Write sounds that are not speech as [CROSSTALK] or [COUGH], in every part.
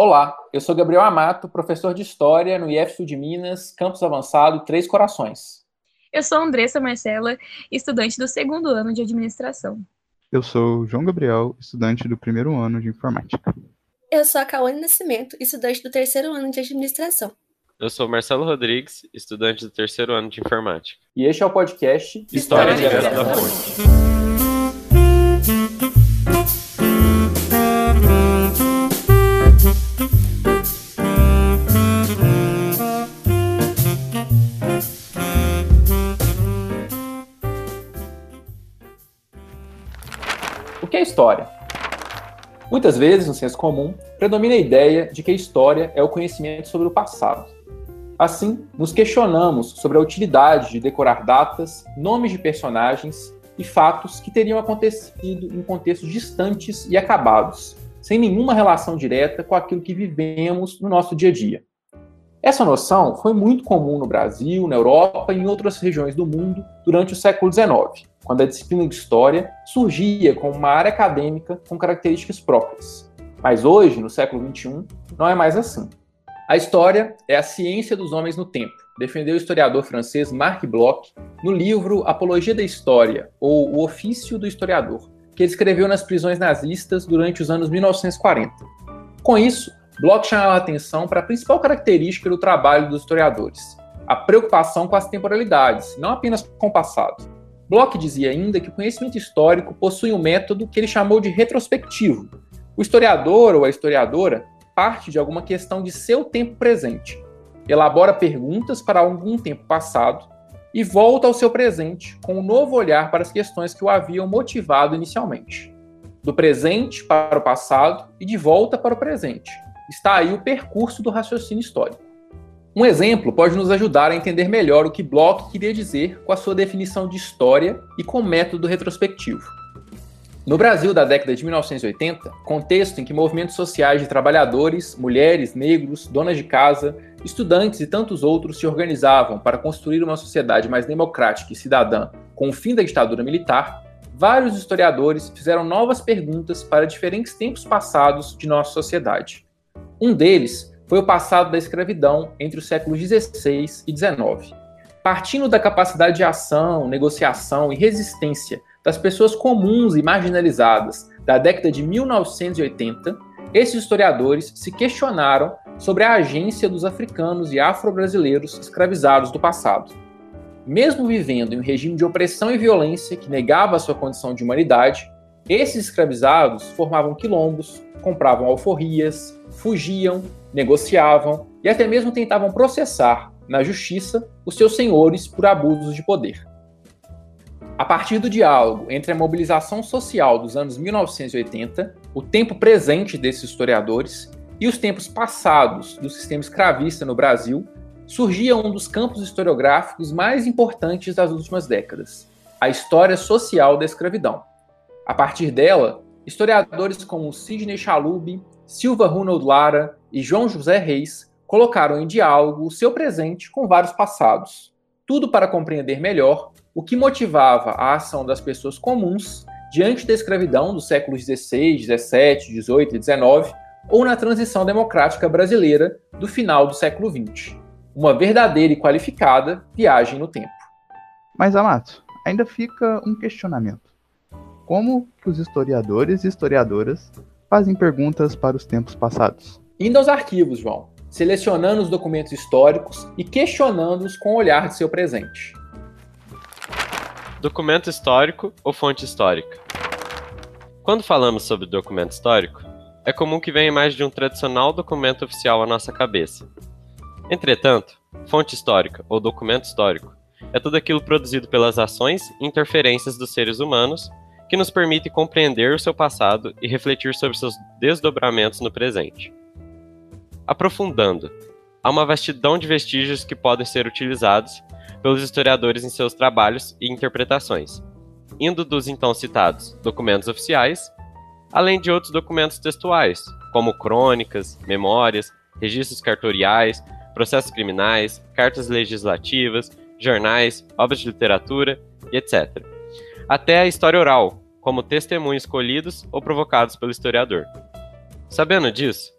Olá, eu sou Gabriel Amato, professor de História no IF Sul de Minas, Campus Avançado Três Corações. Eu sou Andressa Marcela, estudante do segundo ano de Administração. Eu sou João Gabriel, estudante do primeiro ano de Informática. Eu sou a Cauane Nascimento, estudante do terceiro ano de Administração. Eu sou Marcelo Rodrigues, estudante do terceiro ano de Informática. E este é o podcast História, História Direto da Fonte. História? Muitas vezes, no senso comum, predomina a ideia de que a história é o conhecimento sobre o passado. Assim, nos questionamos sobre a utilidade de decorar datas, nomes de personagens e fatos que teriam acontecido em contextos distantes e acabados, sem nenhuma relação direta com aquilo que vivemos no nosso dia a dia. Essa noção foi muito comum no Brasil, na Europa e em outras regiões do mundo durante o século XIX, quando a disciplina de História surgia como uma área acadêmica com características próprias. Mas hoje, no século XXI, não é mais assim. A história é a ciência dos homens no tempo, defendeu o historiador francês Marc Bloch no livro Apologia da História, ou O Ofício do Historiador, que ele escreveu nas prisões nazistas durante os anos 1940. Com isso, Bloch chamava a atenção para a principal característica do trabalho dos historiadores, a preocupação com as temporalidades, não apenas com o passado. Bloch dizia ainda que o conhecimento histórico possui um método que ele chamou de retrospectivo. O historiador ou a historiadora parte de alguma questão de seu tempo presente, elabora perguntas para algum tempo passado e volta ao seu presente com um novo olhar para as questões que o haviam motivado inicialmente. Do presente para o passado e de volta para o presente. Está aí o percurso do raciocínio histórico. Um exemplo pode nos ajudar a entender melhor o que Bloch queria dizer com a sua definição de história e com o método retrospectivo. No Brasil da década de 1980, contexto em que movimentos sociais de trabalhadores, mulheres, negros, donas de casa, estudantes e tantos outros se organizavam para construir uma sociedade mais democrática e cidadã com o fim da ditadura militar, vários historiadores fizeram novas perguntas para diferentes tempos passados de nossa sociedade. Um deles foi o passado da escravidão entre os séculos XVI e XIX. Partindo da capacidade de ação, negociação e resistência das pessoas comuns e marginalizadas da década de 1980, esses historiadores se questionaram sobre a agência dos africanos e afro-brasileiros escravizados do passado. Mesmo vivendo em um regime de opressão e violência que negava a sua condição de humanidade, esses escravizados formavam quilombos, compravam alforrias, fugiam, negociavam e até mesmo tentavam processar na justiça os seus senhores por abusos de poder. A partir do diálogo entre a mobilização social dos anos 1980, o tempo presente desses historiadores e os tempos passados do sistema escravista no Brasil, surgia um dos campos historiográficos mais importantes das últimas décadas, a história social da escravidão. A partir dela, historiadores como Sidney Chalub, Silva Ronald Lara e João José Reis colocaram em diálogo o seu presente com vários passados, tudo para compreender melhor o que motivava a ação das pessoas comuns diante da escravidão dos séculos XVI, XVII, XVIII e XIX ou na transição democrática brasileira do final do século XX. Uma verdadeira e qualificada viagem no tempo. Mas, Amato, ainda fica um questionamento. Como que os historiadores e historiadoras fazem perguntas para os tempos passados? Indo aos arquivos, João, selecionando os documentos históricos e questionando-os com o olhar de seu presente. Documento histórico ou fonte histórica? Quando falamos sobre documento histórico, é comum que venha imagem de um tradicional documento oficial à nossa cabeça. Entretanto, fonte histórica ou documento histórico é tudo aquilo produzido pelas ações e interferências dos seres humanos que nos permite compreender o seu passado e refletir sobre seus desdobramentos no presente. Aprofundando, há uma vastidão de vestígios que podem ser utilizados pelos historiadores em seus trabalhos e interpretações, indo dos então citados documentos oficiais, além de outros documentos textuais, como crônicas, memórias, registros cartoriais, processos criminais, cartas legislativas, jornais, obras de literatura e etc até a história oral, como testemunhos escolhidos ou provocados pelo historiador. Sabendo disso,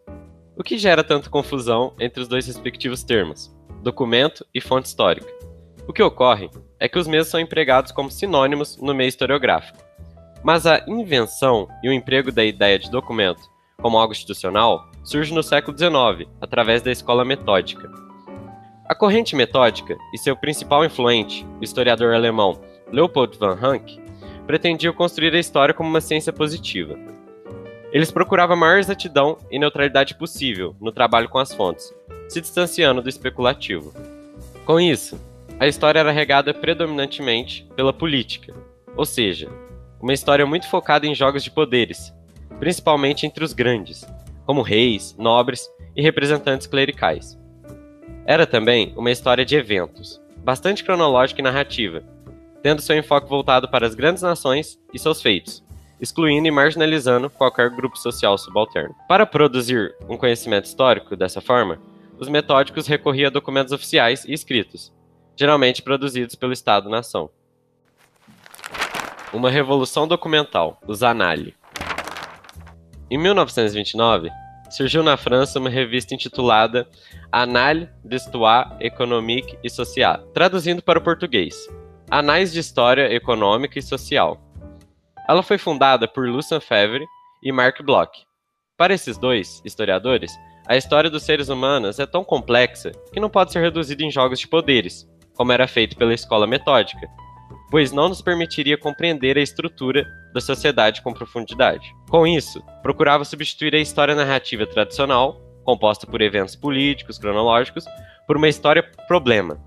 O que gera tanta confusão entre os dois respectivos termos, documento e fonte histórica? O que ocorre é que os mesmos são empregados como sinônimos no meio historiográfico. Mas a invenção e o emprego da ideia de documento como algo institucional surge no século XIX, através da escola metódica. A corrente metódica e seu principal influente, o historiador alemão Leopold von Ranke, pretendiam construir a história como uma ciência positiva. Eles procuravam a maior exatidão e neutralidade possível no trabalho com as fontes, se distanciando do especulativo. Com isso, a história era regada predominantemente pela política, ou seja, uma história muito focada em jogos de poderes, principalmente entre os grandes, como reis, nobres e representantes clericais. Era também uma história de eventos, bastante cronológica e narrativa, tendo seu enfoque voltado para as grandes nações e seus feitos, excluindo e marginalizando qualquer grupo social subalterno. Para produzir um conhecimento histórico dessa forma, os metódicos recorriam a documentos oficiais e escritos, geralmente produzidos pelo Estado-nação. Uma revolução documental, os Annales. Em 1929, surgiu na França uma revista intitulada Annales d'Histoire économique et sociale, traduzindo para o português, Anais de História Econômica e Social. Ela foi fundada por Lucien Febvre e Marc Bloch. Para esses dois historiadores, a história dos seres humanos é tão complexa que não pode ser reduzida em jogos de poderes, como era feito pela escola metódica, pois não nos permitiria compreender a estrutura da sociedade com profundidade. Com isso, procurava substituir a história narrativa tradicional, composta por eventos políticos, cronológicos, por uma história problema,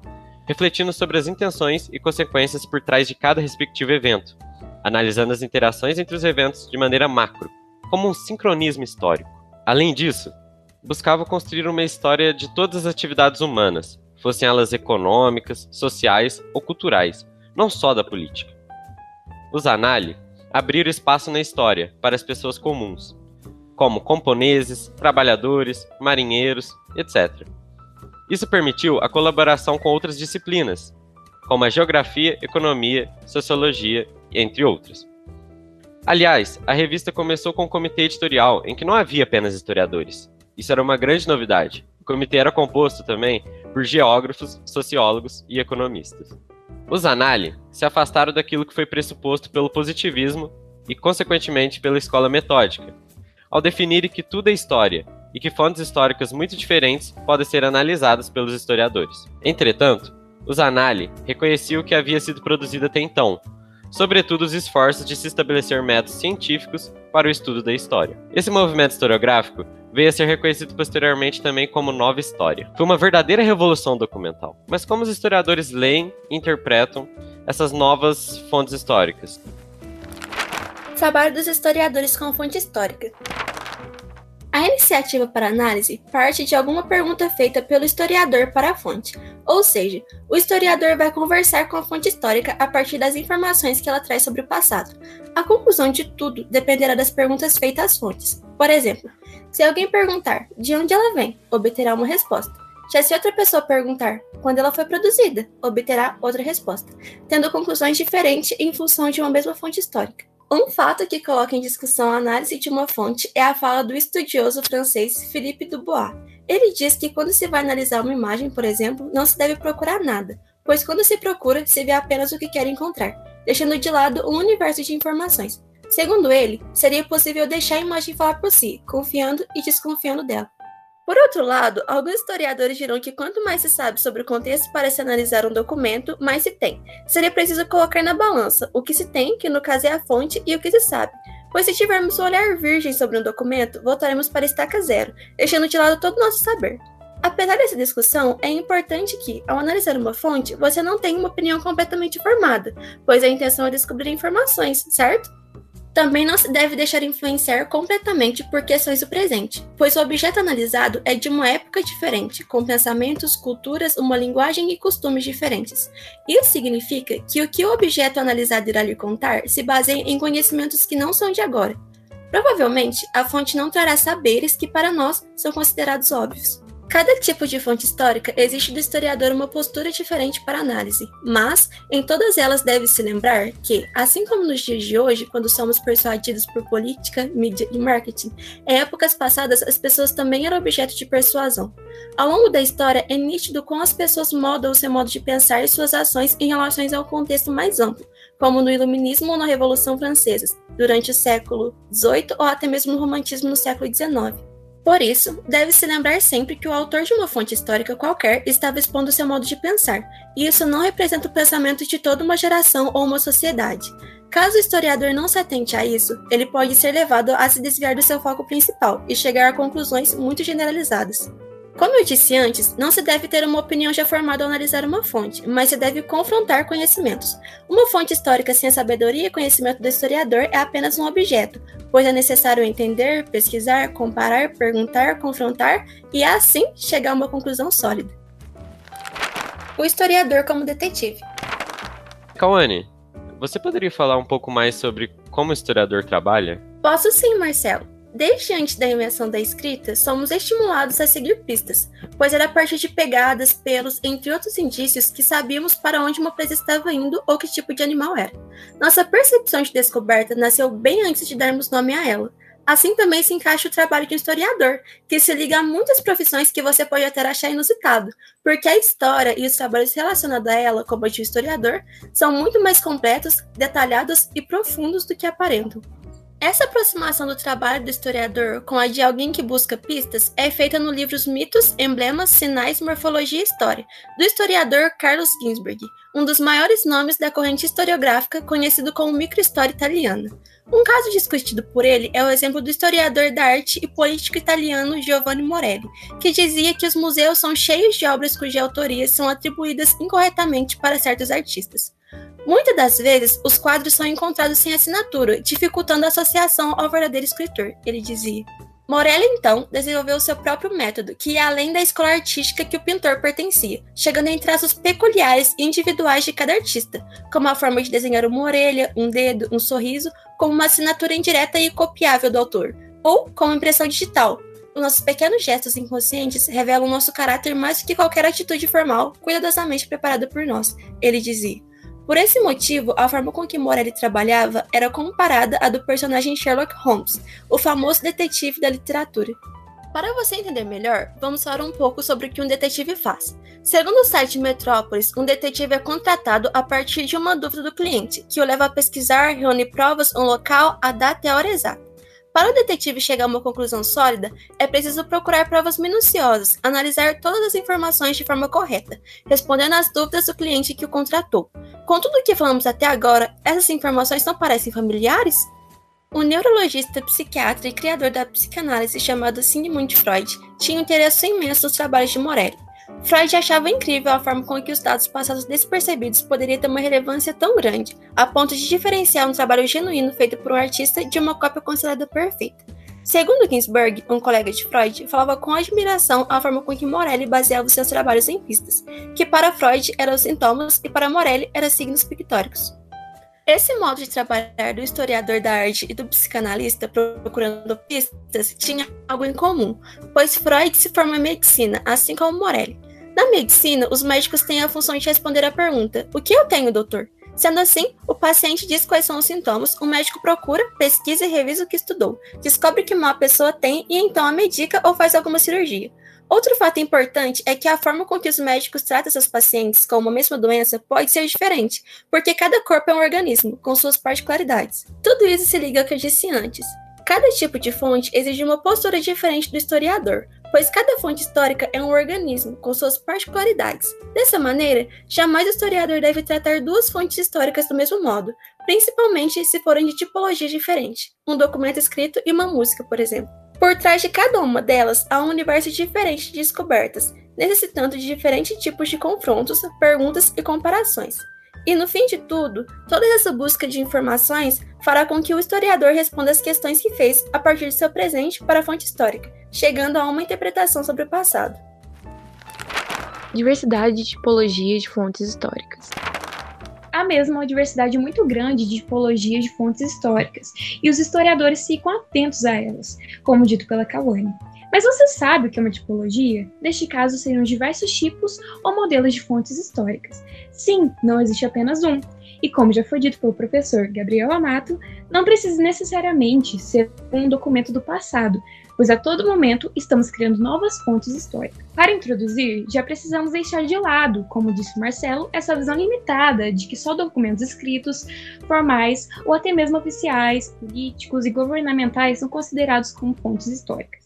refletindo sobre as intenções e consequências por trás de cada respectivo evento, analisando as interações entre os eventos de maneira macro, como um sincronismo histórico. Além disso, buscava construir uma história de todas as atividades humanas, fossem elas econômicas, sociais ou culturais, não só da política. Os Anali abriram espaço na história para as pessoas comuns, como camponeses, trabalhadores, marinheiros, etc. Isso permitiu a colaboração com outras disciplinas, como a geografia, economia, sociologia, entre outras. Aliás, a revista começou com um comitê editorial em que não havia apenas historiadores. Isso era uma grande novidade. O comitê era composto também por geógrafos, sociólogos e economistas. Os Anali se afastaram daquilo que foi pressuposto pelo positivismo e, consequentemente, pela escola metódica, ao definirem que tudo é história e que fontes históricas muito diferentes podem ser analisadas pelos historiadores. Entretanto, os Anali reconheciam o que havia sido produzido até então, sobretudo os esforços de se estabelecer métodos científicos para o estudo da história. Esse movimento historiográfico veio a ser reconhecido posteriormente também como nova história. Foi uma verdadeira revolução documental. Mas como os historiadores leem e interpretam essas novas fontes históricas? Trabalho dos historiadores com fonte histórica. A iniciativa para análise parte de alguma pergunta feita pelo historiador para a fonte, ou seja, o historiador vai conversar com a fonte histórica a partir das informações que ela traz sobre o passado. A conclusão de tudo dependerá das perguntas feitas às fontes. Por exemplo, se alguém perguntar de onde ela vem, obterá uma resposta. Já se outra pessoa perguntar quando ela foi produzida, obterá outra resposta, tendo conclusões diferentes em função de uma mesma fonte histórica. Um fato que coloca em discussão a análise de uma fonte é a fala do estudioso francês Philippe Dubois. Ele diz que quando se vai analisar uma imagem, por exemplo, não se deve procurar nada, pois quando se procura, se vê apenas o que quer encontrar, deixando de lado um universo de informações. Segundo ele, seria possível deixar a imagem falar por si, confiando e desconfiando dela. Por outro lado, alguns historiadores dirão que quanto mais se sabe sobre o contexto para se analisar um documento, mais se tem. Seria preciso colocar na balança o que se tem, que no caso é a fonte, e o que se sabe. Pois se tivermos um olhar virgem sobre um documento, voltaremos para estaca zero, deixando de lado todo o nosso saber. Apesar dessa discussão, é importante que, ao analisar uma fonte, você não tenha uma opinião completamente formada, pois a intenção é descobrir informações, certo? Também não se deve deixar influenciar completamente por questões do presente, pois o objeto analisado é de uma época diferente, com pensamentos, culturas, uma linguagem e costumes diferentes. Isso significa que o que o objeto analisado irá lhe contar se baseia em conhecimentos que não são de agora. Provavelmente, a fonte não trará saberes que para nós são considerados óbvios. Cada tipo de fonte histórica existe do historiador uma postura diferente para análise, mas em todas elas deve-se lembrar que, assim como nos dias de hoje, quando somos persuadidos por política, mídia e marketing, em épocas passadas as pessoas também eram objeto de persuasão. Ao longo da história é nítido como as pessoas modam o seu modo de pensar e suas ações em relação ao contexto mais amplo, como no Iluminismo ou na Revolução Francesa, durante o século XVIII ou até mesmo no Romantismo no século XIX. Por isso, deve-se lembrar sempre que o autor de uma fonte histórica qualquer estava expondo seu modo de pensar, e isso não representa o pensamento de toda uma geração ou uma sociedade. Caso o historiador não se atente a isso, ele pode ser levado a se desviar do seu foco principal e chegar a conclusões muito generalizadas. Como eu disse antes, não se deve ter uma opinião já formada ao analisar uma fonte, mas se deve confrontar conhecimentos. Uma fonte histórica sem a sabedoria e conhecimento do historiador é apenas um objeto, pois é necessário entender, pesquisar, comparar, perguntar, confrontar e assim chegar a uma conclusão sólida. O historiador como detetive. Kawane, você poderia falar um pouco mais sobre como o historiador trabalha? Posso sim, Marcelo. Desde antes da invenção da escrita, somos estimulados a seguir pistas, pois era a partir de pegadas, pelos, entre outros indícios, que sabíamos para onde uma presa estava indo ou que tipo de animal era. Nossa percepção de descoberta nasceu bem antes de darmos nome a ela. Assim também se encaixa o trabalho de um historiador, que se liga a muitas profissões que você pode até achar inusitado, porque a história e os trabalhos relacionados a ela, como a de um historiador, são muito mais completos, detalhados e profundos do que aparentam. Essa aproximação do trabalho do historiador com a de alguém que busca pistas é feita no livro Os Mitos, Emblemas, Sinais, Morfologia e História, do historiador Carlos Ginsberg, um dos maiores nomes da corrente historiográfica conhecido como microhistória italiana. Um caso discutido por ele é o exemplo do historiador da arte e político italiano Giovanni Morelli, que dizia que os museus são cheios de obras cuja autoria são atribuídas incorretamente para certos artistas. Muitas das vezes, os quadros são encontrados sem assinatura, dificultando a associação ao verdadeiro escritor, ele dizia. Morelli, então, desenvolveu seu próprio método, que ia além da escola artística que o pintor pertencia, chegando em traços peculiares e individuais de cada artista, como a forma de desenhar uma orelha, um dedo, um sorriso, como uma assinatura indireta e copiável do autor, ou como impressão digital. Os nossos pequenos gestos inconscientes revelam nosso caráter mais do que qualquer atitude formal, cuidadosamente preparada por nós, ele dizia. Por esse motivo, a forma com que Morelli trabalhava era comparada à do personagem Sherlock Holmes, o famoso detetive da literatura. Para você entender melhor, vamos falar um pouco sobre o que um detetive faz. Segundo o site Metrópolis, um detetive é contratado a partir de uma dúvida do cliente, que o leva a pesquisar, reunir provas, um local, a data e a hora exata. Para o detetive chegar a uma conclusão sólida, é preciso procurar provas minuciosas, analisar todas as informações de forma correta, respondendo às dúvidas do cliente que o contratou. Com tudo o que falamos até agora, essas informações não parecem familiares? O neurologista, psiquiatra e criador da psicanálise chamado Sigmund Freud tinha um interesse imenso nos trabalhos de Morelli. Freud achava incrível a forma com que os dados passados despercebidos poderiam ter uma relevância tão grande, a ponto de diferenciar um trabalho genuíno feito por um artista de uma cópia considerada perfeita. Segundo Ginsberg, um colega de Freud, falava com admiração a forma com que Morelli baseava seus trabalhos em pistas, que para Freud eram sintomas e para Morelli eram signos pictóricos. Esse modo de trabalhar do historiador da arte e do psicanalista procurando pistas tinha algo em comum, pois Freud se formou em medicina, assim como Morelli. Na medicina, os médicos têm a função de responder à pergunta: O que eu tenho, doutor? Sendo assim, o paciente diz quais são os sintomas, o médico procura, pesquisa e revisa o que estudou, descobre que uma pessoa tem e então a medica ou faz alguma cirurgia. Outro fato importante é que a forma com que os médicos tratam seus pacientes com uma mesma doença pode ser diferente, porque cada corpo é um organismo, com suas particularidades. Tudo isso se liga ao que eu disse antes. Cada tipo de fonte exige uma postura diferente do historiador, pois cada fonte histórica é um organismo com suas particularidades. Dessa maneira, jamais o historiador deve tratar duas fontes históricas do mesmo modo, principalmente se forem de tipologia diferente, um documento escrito e uma música, por exemplo. Por trás de cada uma delas há um universo diferente de descobertas, necessitando de diferentes tipos de confrontos, perguntas e comparações. E no fim de tudo, toda essa busca de informações fará com que o historiador responda as questões que fez a partir de seu presente para a fonte histórica, chegando a uma interpretação sobre o passado. Diversidade de tipologia de fontes históricas. Há mesmo uma diversidade muito grande de tipologia de fontes históricas, e os historiadores ficam atentos a elas, como dito pela Kawane. Mas você sabe o que é uma tipologia? Neste caso, seriam diversos tipos ou modelos de fontes históricas. Sim, não existe apenas um. E como já foi dito pelo professor Gabriel Amato, não precisa necessariamente ser um documento do passado, pois a todo momento estamos criando novas fontes históricas. Para introduzir, já precisamos deixar de lado, como disse Marcelo, essa visão limitada de que só documentos escritos, formais ou até mesmo oficiais, políticos e governamentais são considerados como fontes históricas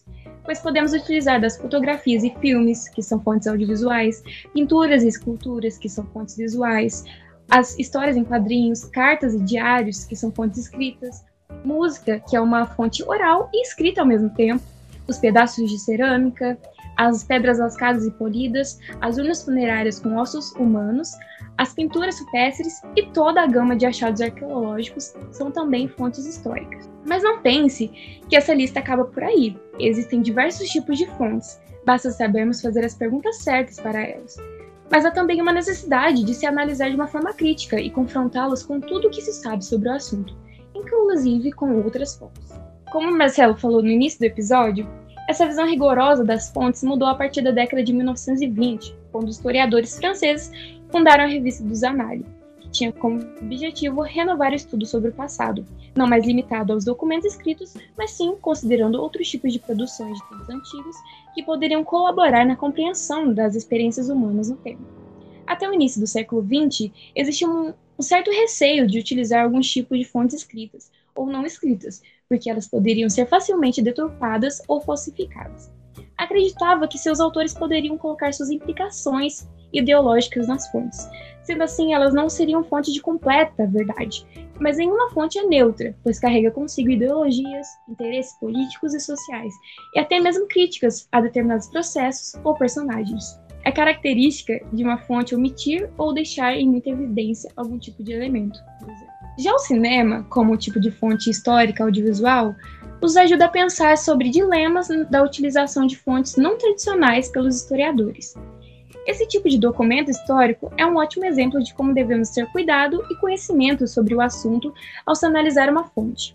pois podemos utilizar das fotografias e filmes, que são fontes audiovisuais, pinturas e esculturas, que são fontes visuais, as histórias em quadrinhos, cartas e diários, que são fontes escritas, música, que é uma fonte oral e escrita ao mesmo tempo, os pedaços de cerâmica, as pedras lascadas e polidas, as urnas funerárias com ossos humanos, as pinturas rupestres e toda a gama de achados arqueológicos são também fontes históricas. Mas não pense que essa lista acaba por aí. Existem diversos tipos de fontes, basta sabermos fazer as perguntas certas para elas. Mas há também uma necessidade de se analisar de uma forma crítica e confrontá-las com tudo o que se sabe sobre o assunto, inclusive com outras fontes. Como o Marcelo falou no início do episódio, essa visão rigorosa das fontes mudou a partir da década de 1920, quando historiadores franceses fundaram a revista dos Annales, que tinha como objetivo renovar o estudo sobre o passado, não mais limitado aos documentos escritos, mas sim considerando outros tipos de produções de tempos antigos que poderiam colaborar na compreensão das experiências humanas no tempo. Até o início do século XX, existia um, um certo receio de utilizar alguns tipos de fontes escritas ou não escritas, porque elas poderiam ser facilmente deturpadas ou falsificadas. Acreditava que seus autores poderiam colocar suas implicações ideológicas nas fontes. Sendo assim, elas não seriam fonte de completa verdade, mas nenhuma fonte é neutra, pois carrega consigo ideologias, interesses políticos e sociais, e até mesmo críticas a determinados processos ou personagens. É característica de uma fonte omitir ou deixar em muita evidência algum tipo de elemento. Já o cinema, como tipo de fonte histórica audiovisual, nos ajuda a pensar sobre dilemas da utilização de fontes não tradicionais pelos historiadores. Esse tipo de documento histórico é um ótimo exemplo de como devemos ter cuidado e conhecimento sobre o assunto ao se analisar uma fonte.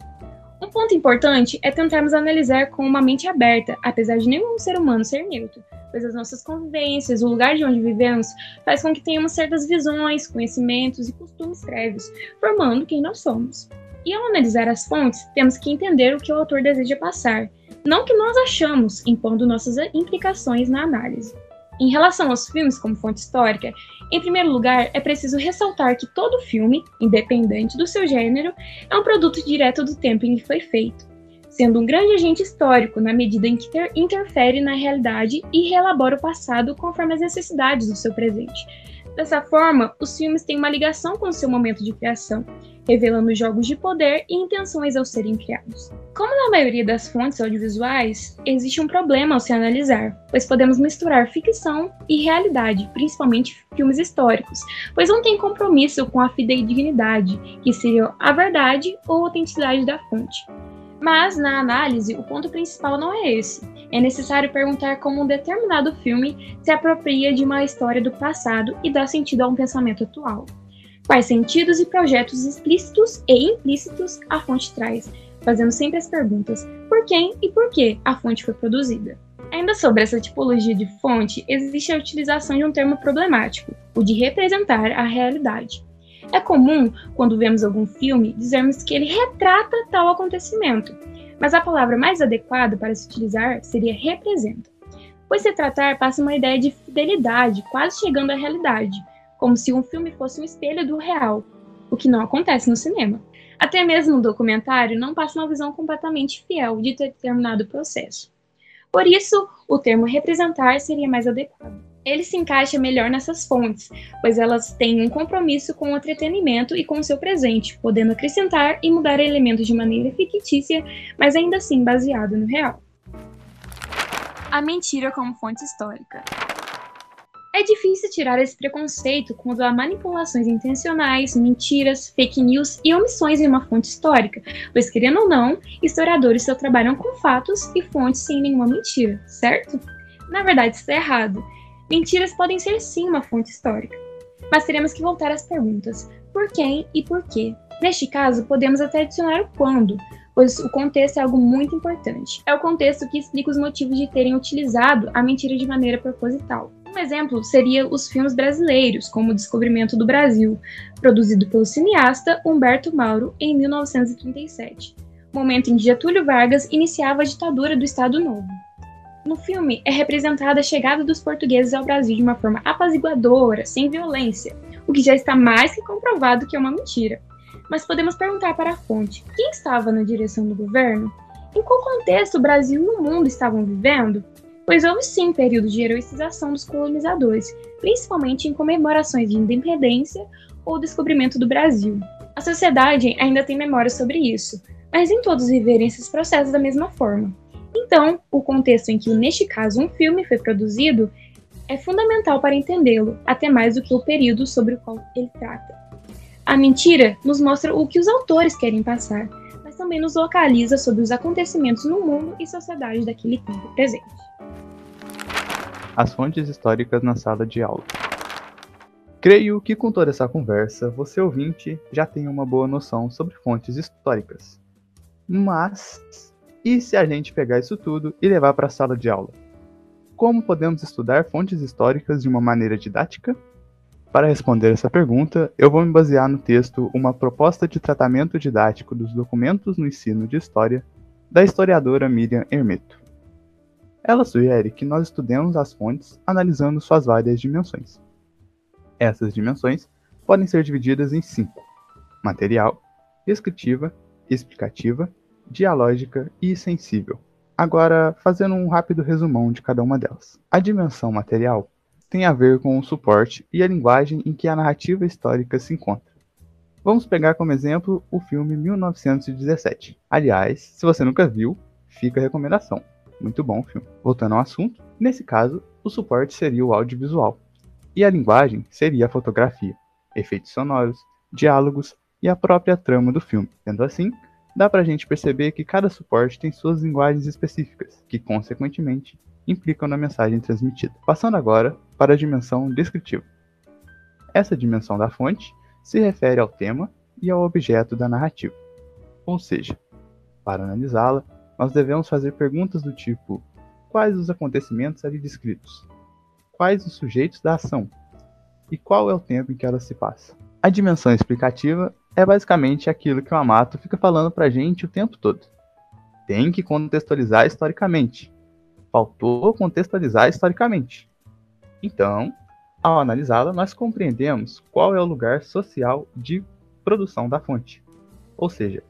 Um ponto importante é tentarmos analisar com uma mente aberta, apesar de nenhum ser humano ser neutro, pois as nossas convivências, o lugar de onde vivemos, faz com que tenhamos certas visões, conhecimentos e costumes prévios, formando quem nós somos. E ao analisar as fontes, temos que entender o que o autor deseja passar, não o que nós achamos, impondo nossas implicações na análise. Em relação aos filmes como fonte histórica, em primeiro lugar, é preciso ressaltar que todo filme, independente do seu gênero, é um produto direto do tempo em que foi feito, sendo um grande agente histórico na medida em que interfere na realidade e reelabora o passado conforme as necessidades do seu presente. Dessa forma, os filmes têm uma ligação com seu momento de criação, revelando jogos de poder e intenções ao serem criados. Como na maioria das fontes audiovisuais, existe um problema ao se analisar, pois podemos misturar ficção e realidade, principalmente filmes históricos, pois não tem compromisso com a fidedignidade, que seria a verdade ou autenticidade da fonte. Mas, na análise, o ponto principal não é esse. É necessário perguntar como um determinado filme se apropria de uma história do passado e dá sentido a um pensamento atual quais sentidos e projetos explícitos e implícitos a fonte traz, fazendo sempre as perguntas por quem e por que a fonte foi produzida. Ainda sobre essa tipologia de fonte, existe a utilização de um termo problemático, o de representar a realidade. É comum, quando vemos algum filme, dizermos que ele retrata tal acontecimento, mas a palavra mais adequada para se utilizar seria representa, pois retratar passa uma ideia de fidelidade, quase chegando à realidade, como se um filme fosse um espelho do real, o que não acontece no cinema. Até mesmo no documentário não passa uma visão completamente fiel de determinado processo. Por isso, o termo representar seria mais adequado. Ele se encaixa melhor nessas fontes, pois elas têm um compromisso com o entretenimento e com o seu presente, podendo acrescentar e mudar elementos de maneira fictícia, mas ainda assim baseado no real. A mentira como fonte histórica. É difícil tirar esse preconceito quando há manipulações intencionais, mentiras, fake news e omissões em uma fonte histórica, pois, querendo ou não, historiadores só trabalham com fatos e fontes sem nenhuma mentira, certo? Na verdade, isso é errado. Mentiras podem ser sim uma fonte histórica. Mas teremos que voltar às perguntas: por quem e por quê? Neste caso, podemos até adicionar o quando, pois o contexto é algo muito importante. É o contexto que explica os motivos de terem utilizado a mentira de maneira proposital. Um exemplo seria os filmes brasileiros, como O Descobrimento do Brasil, produzido pelo cineasta Humberto Mauro em 1937, momento em que Getúlio Vargas iniciava a ditadura do Estado Novo. No filme é representada a chegada dos portugueses ao Brasil de uma forma apaziguadora, sem violência, o que já está mais que comprovado que é uma mentira. Mas podemos perguntar para a fonte: quem estava na direção do governo? Em qual contexto o Brasil e o mundo estavam vivendo? pois houve sim períodos de heroicização dos colonizadores, principalmente em comemorações de independência ou descobrimento do Brasil. A sociedade ainda tem memória sobre isso, mas nem todos viverem esses processos da mesma forma. Então, o contexto em que, neste caso, um filme foi produzido é fundamental para entendê-lo, até mais do que o período sobre o qual ele trata. A mentira nos mostra o que os autores querem passar, mas também nos localiza sobre os acontecimentos no mundo e sociedade daquele tempo presente. As fontes históricas na sala de aula. Creio que com toda essa conversa, você ouvinte já tem uma boa noção sobre fontes históricas. Mas, e se a gente pegar isso tudo e levar para a sala de aula? Como podemos estudar fontes históricas de uma maneira didática? Para responder essa pergunta, eu vou me basear no texto Uma Proposta de Tratamento Didático dos Documentos no Ensino de História, da historiadora Miriam Hermeto. Ela sugere que nós estudemos as fontes analisando suas várias dimensões. Essas dimensões podem ser divididas em cinco: material, descritiva, explicativa, dialógica e sensível. Agora, fazendo um rápido resumão de cada uma delas. A dimensão material tem a ver com o suporte e a linguagem em que a narrativa histórica se encontra. Vamos pegar como exemplo o filme 1917. Aliás, se você nunca viu, fica a recomendação. Muito bom o filme. Voltando ao assunto, nesse caso, o suporte seria o audiovisual e a linguagem seria a fotografia, efeitos sonoros, diálogos e a própria trama do filme. Sendo assim, dá pra gente perceber que cada suporte tem suas linguagens específicas, que consequentemente implicam na mensagem transmitida. Passando agora para a dimensão descritiva. Essa dimensão da fonte se refere ao tema e ao objeto da narrativa. Ou seja, para analisá-la, nós devemos fazer perguntas do tipo: quais os acontecimentos ali descritos? Quais os sujeitos da ação? E qual é o tempo em que ela se passa? A dimensão explicativa é basicamente aquilo que o Amato fica falando pra gente o tempo todo. Tem que contextualizar historicamente. Faltou contextualizar historicamente. Então, ao analisá-la, nós compreendemos qual é o lugar social de produção da fonte, ou seja,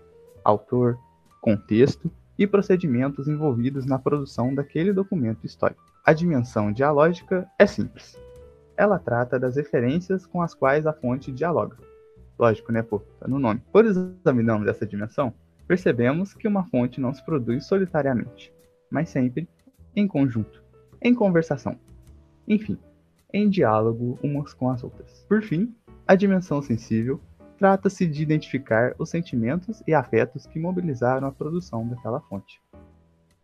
autor, contexto e procedimentos envolvidos na produção daquele documento histórico. A dimensão dialógica é simples. Ela trata das referências com as quais a fonte dialoga. Lógico, né, pô? Tá no nome. Por examinarmos essa dimensão, percebemos que uma fonte não se produz solitariamente, mas sempre em conjunto, em conversação. Enfim, em diálogo umas com as outras. Por fim, a dimensão sensível Trata-se de identificar os sentimentos e afetos que mobilizaram a produção daquela fonte.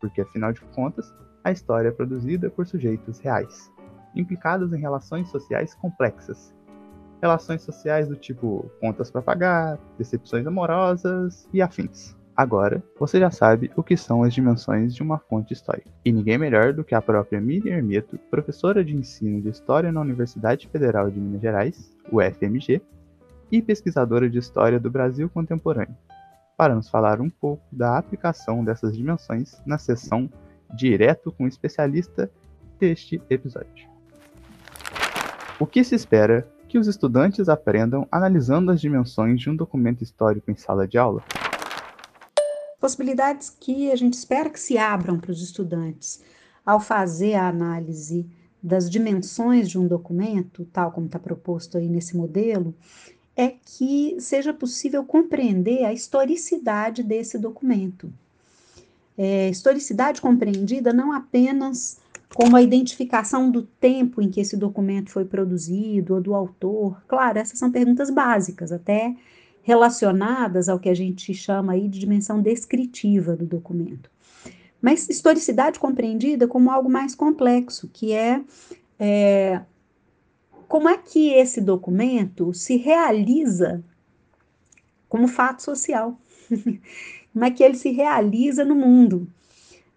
Porque, afinal de contas, a história é produzida por sujeitos reais, implicados em relações sociais complexas. Relações sociais do tipo contas para pagar, decepções amorosas e afins. Agora, você já sabe o que são as dimensões de uma fonte histórica. E ninguém melhor do que a própria Miriam Hermeto, professora de ensino de História na Universidade Federal de Minas Gerais, UFMG, e pesquisadora de História do Brasil Contemporâneo, para nos falar um pouco da aplicação dessas dimensões na sessão Direto com o Especialista deste episódio. O que se espera que os estudantes aprendam analisando as dimensões de um documento histórico em sala de aula? Possibilidades que a gente espera que se abram para os estudantes ao fazer a análise das dimensões de um documento, tal como está proposto aí nesse modelo, é que seja possível compreender a historicidade desse documento. É, historicidade compreendida não apenas como a identificação do tempo em que esse documento foi produzido ou do autor. Claro, essas são perguntas básicas, até relacionadas ao que a gente chama aí de dimensão descritiva do documento. Mas historicidade compreendida como algo mais complexo, que é, é como é que esse documento se realiza como fato social. [LAUGHS] como é que ele se realiza no mundo.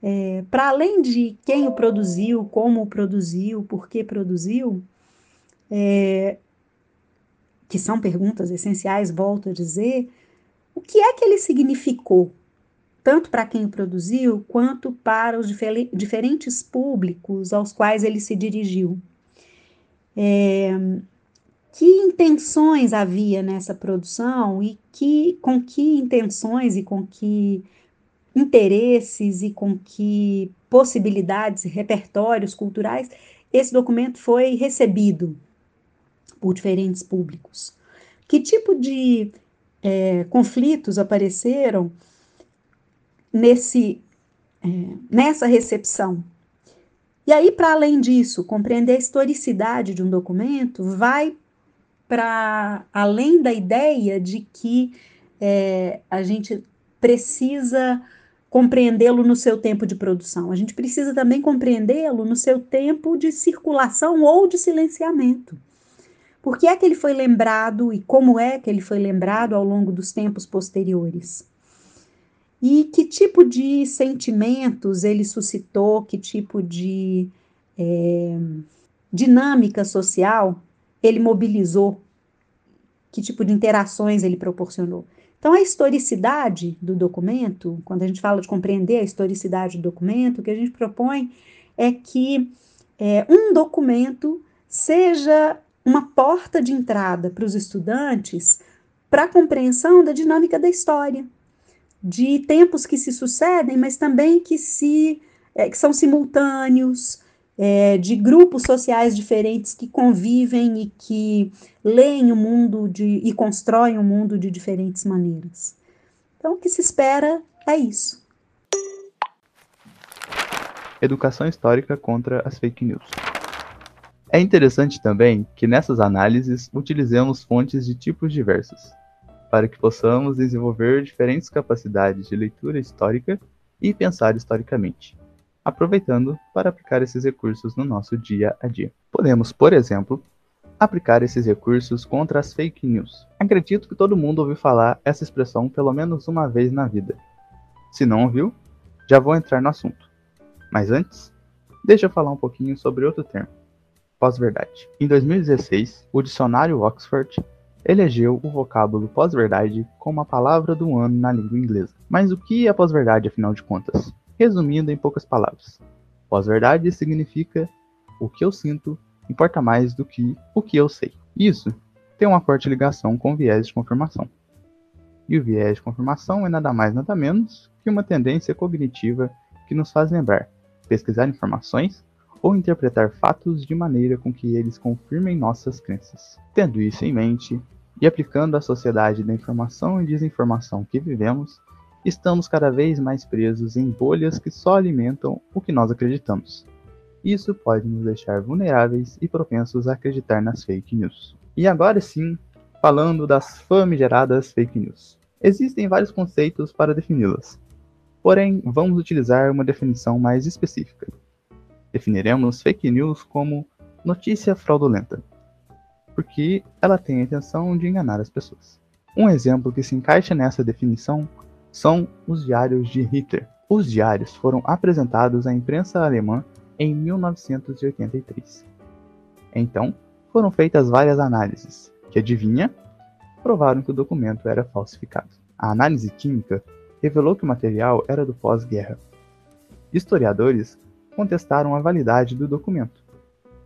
É, Para além de quem o produziu, como o produziu, por que produziu, é, que são perguntas essenciais, volto a dizer, o que é que ele significou, tanto para quem o produziu, quanto para os diferentes públicos aos quais ele se dirigiu? É, que intenções havia nessa produção e que, com que intenções e com que interesses e com que possibilidades repertórios culturais esse documento foi recebido por diferentes públicos. Que tipo de é, conflitos apareceram nesse, é, nessa recepção? E aí, para além disso, compreender a historicidade de um documento vai para além da ideia de que é, a gente precisa compreendê-lo no seu tempo de produção, a gente precisa também compreendê-lo no seu tempo de circulação ou de silenciamento. Por que é que ele foi lembrado e como é que ele foi lembrado ao longo dos tempos posteriores? E que tipo de sentimentos ele suscitou, que tipo de é, dinâmica social ele mobilizou, que tipo de interações ele proporcionou. Então, a historicidade do documento, quando a gente fala de compreender a historicidade do documento, o que a gente propõe é que é, um documento seja uma porta de entrada para os estudantes para a compreensão da dinâmica da história, de tempos que se sucedem, mas também que se é, que são simultâneos, é, de grupos sociais diferentes que convivem e que leem o mundo de, e constroem o mundo de diferentes maneiras. Então, o que se espera é isso. Educação histórica contra as fake news. É interessante também que nessas análises utilizemos fontes de tipos diversos, para que possamos desenvolver diferentes capacidades de leitura histórica e pensar historicamente, aproveitando para aplicar esses recursos no nosso dia a dia. Podemos, por exemplo, aplicar esses recursos contra as fake news. Acredito que todo mundo ouviu falar essa expressão pelo menos uma vez na vida. Se não ouviu, já vou entrar no assunto. Mas antes, deixa eu falar um pouquinho sobre outro termo pós-verdade. Em 2016, o dicionário Oxford elegeu o vocábulo pós-verdade como a palavra do ano na língua inglesa. Mas o que é pós-verdade, afinal de contas? Resumindo em poucas palavras, pós-verdade significa o que eu sinto importa mais do que o que eu sei. Isso tem uma forte ligação com o viés de confirmação. E o viés de confirmação é nada mais nada menos que uma tendência cognitiva que nos faz lembrar, pesquisar informações ou interpretar fatos de maneira com que eles confirmem nossas crenças. Tendo isso em mente e aplicando a sociedade da informação e desinformação que vivemos, estamos cada vez mais presos em bolhas que só alimentam o que nós acreditamos. Isso pode nos deixar vulneráveis e propensos a acreditar nas fake news. E agora sim, falando das famigeradas fake news. Existem vários conceitos para defini-las, porém vamos utilizar uma definição mais específica. Definiremos fake news como notícia fraudulenta, porque ela tem a intenção de enganar as pessoas. Um exemplo que se encaixa nessa definição são os diários de Hitler. Os diários foram apresentados à imprensa alemã em 1983. Então, foram feitas várias análises, que adivinha, provaram que o documento era falsificado. A análise química revelou que o material era do pós-guerra. Historiadores contestaram a validade do documento,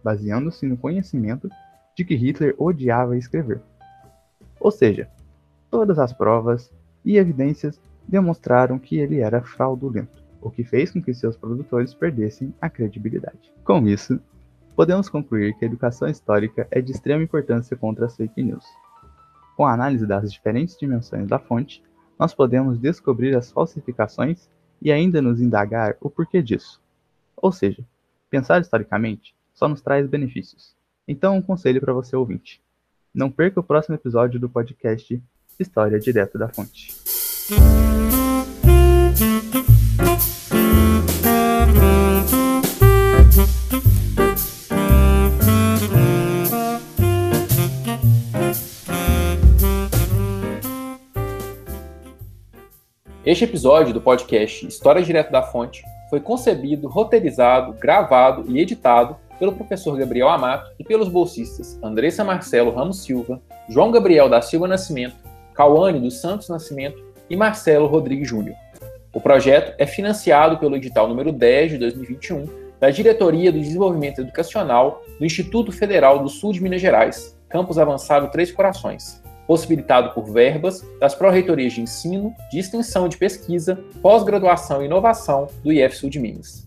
baseando-se no conhecimento de que Hitler odiava escrever. Ou seja, todas as provas e evidências demonstraram que ele era fraudulento, o que fez com que seus produtores perdessem a credibilidade. Com isso, podemos concluir que a educação histórica é de extrema importância contra as fake news. Com a análise das diferentes dimensões da fonte, nós podemos descobrir as falsificações e ainda nos indagar o porquê disso. Ou seja, pensar historicamente só nos traz benefícios. Então, um conselho para você ouvinte: não perca o próximo episódio do podcast História Direto da Fonte. Este episódio do podcast História Direto da Fonte foi concebido, roteirizado, gravado e editado pelo professor Gabriel Amato e pelos bolsistas Andressa Marcelo Ramos Silva, João Gabriel da Silva Nascimento, Cauane dos Santos Nascimento e Marcelo Rodrigues Júnior. O projeto é financiado pelo edital número 10 de 2021 da Diretoria do Desenvolvimento Educacional do Instituto Federal do Sul de Minas Gerais, Campus Avançado Três Corações, possibilitado por verbas das Pró-Reitorias de Ensino, de Extensão de Pesquisa, Pós-Graduação e Inovação do IF Sul de Minas.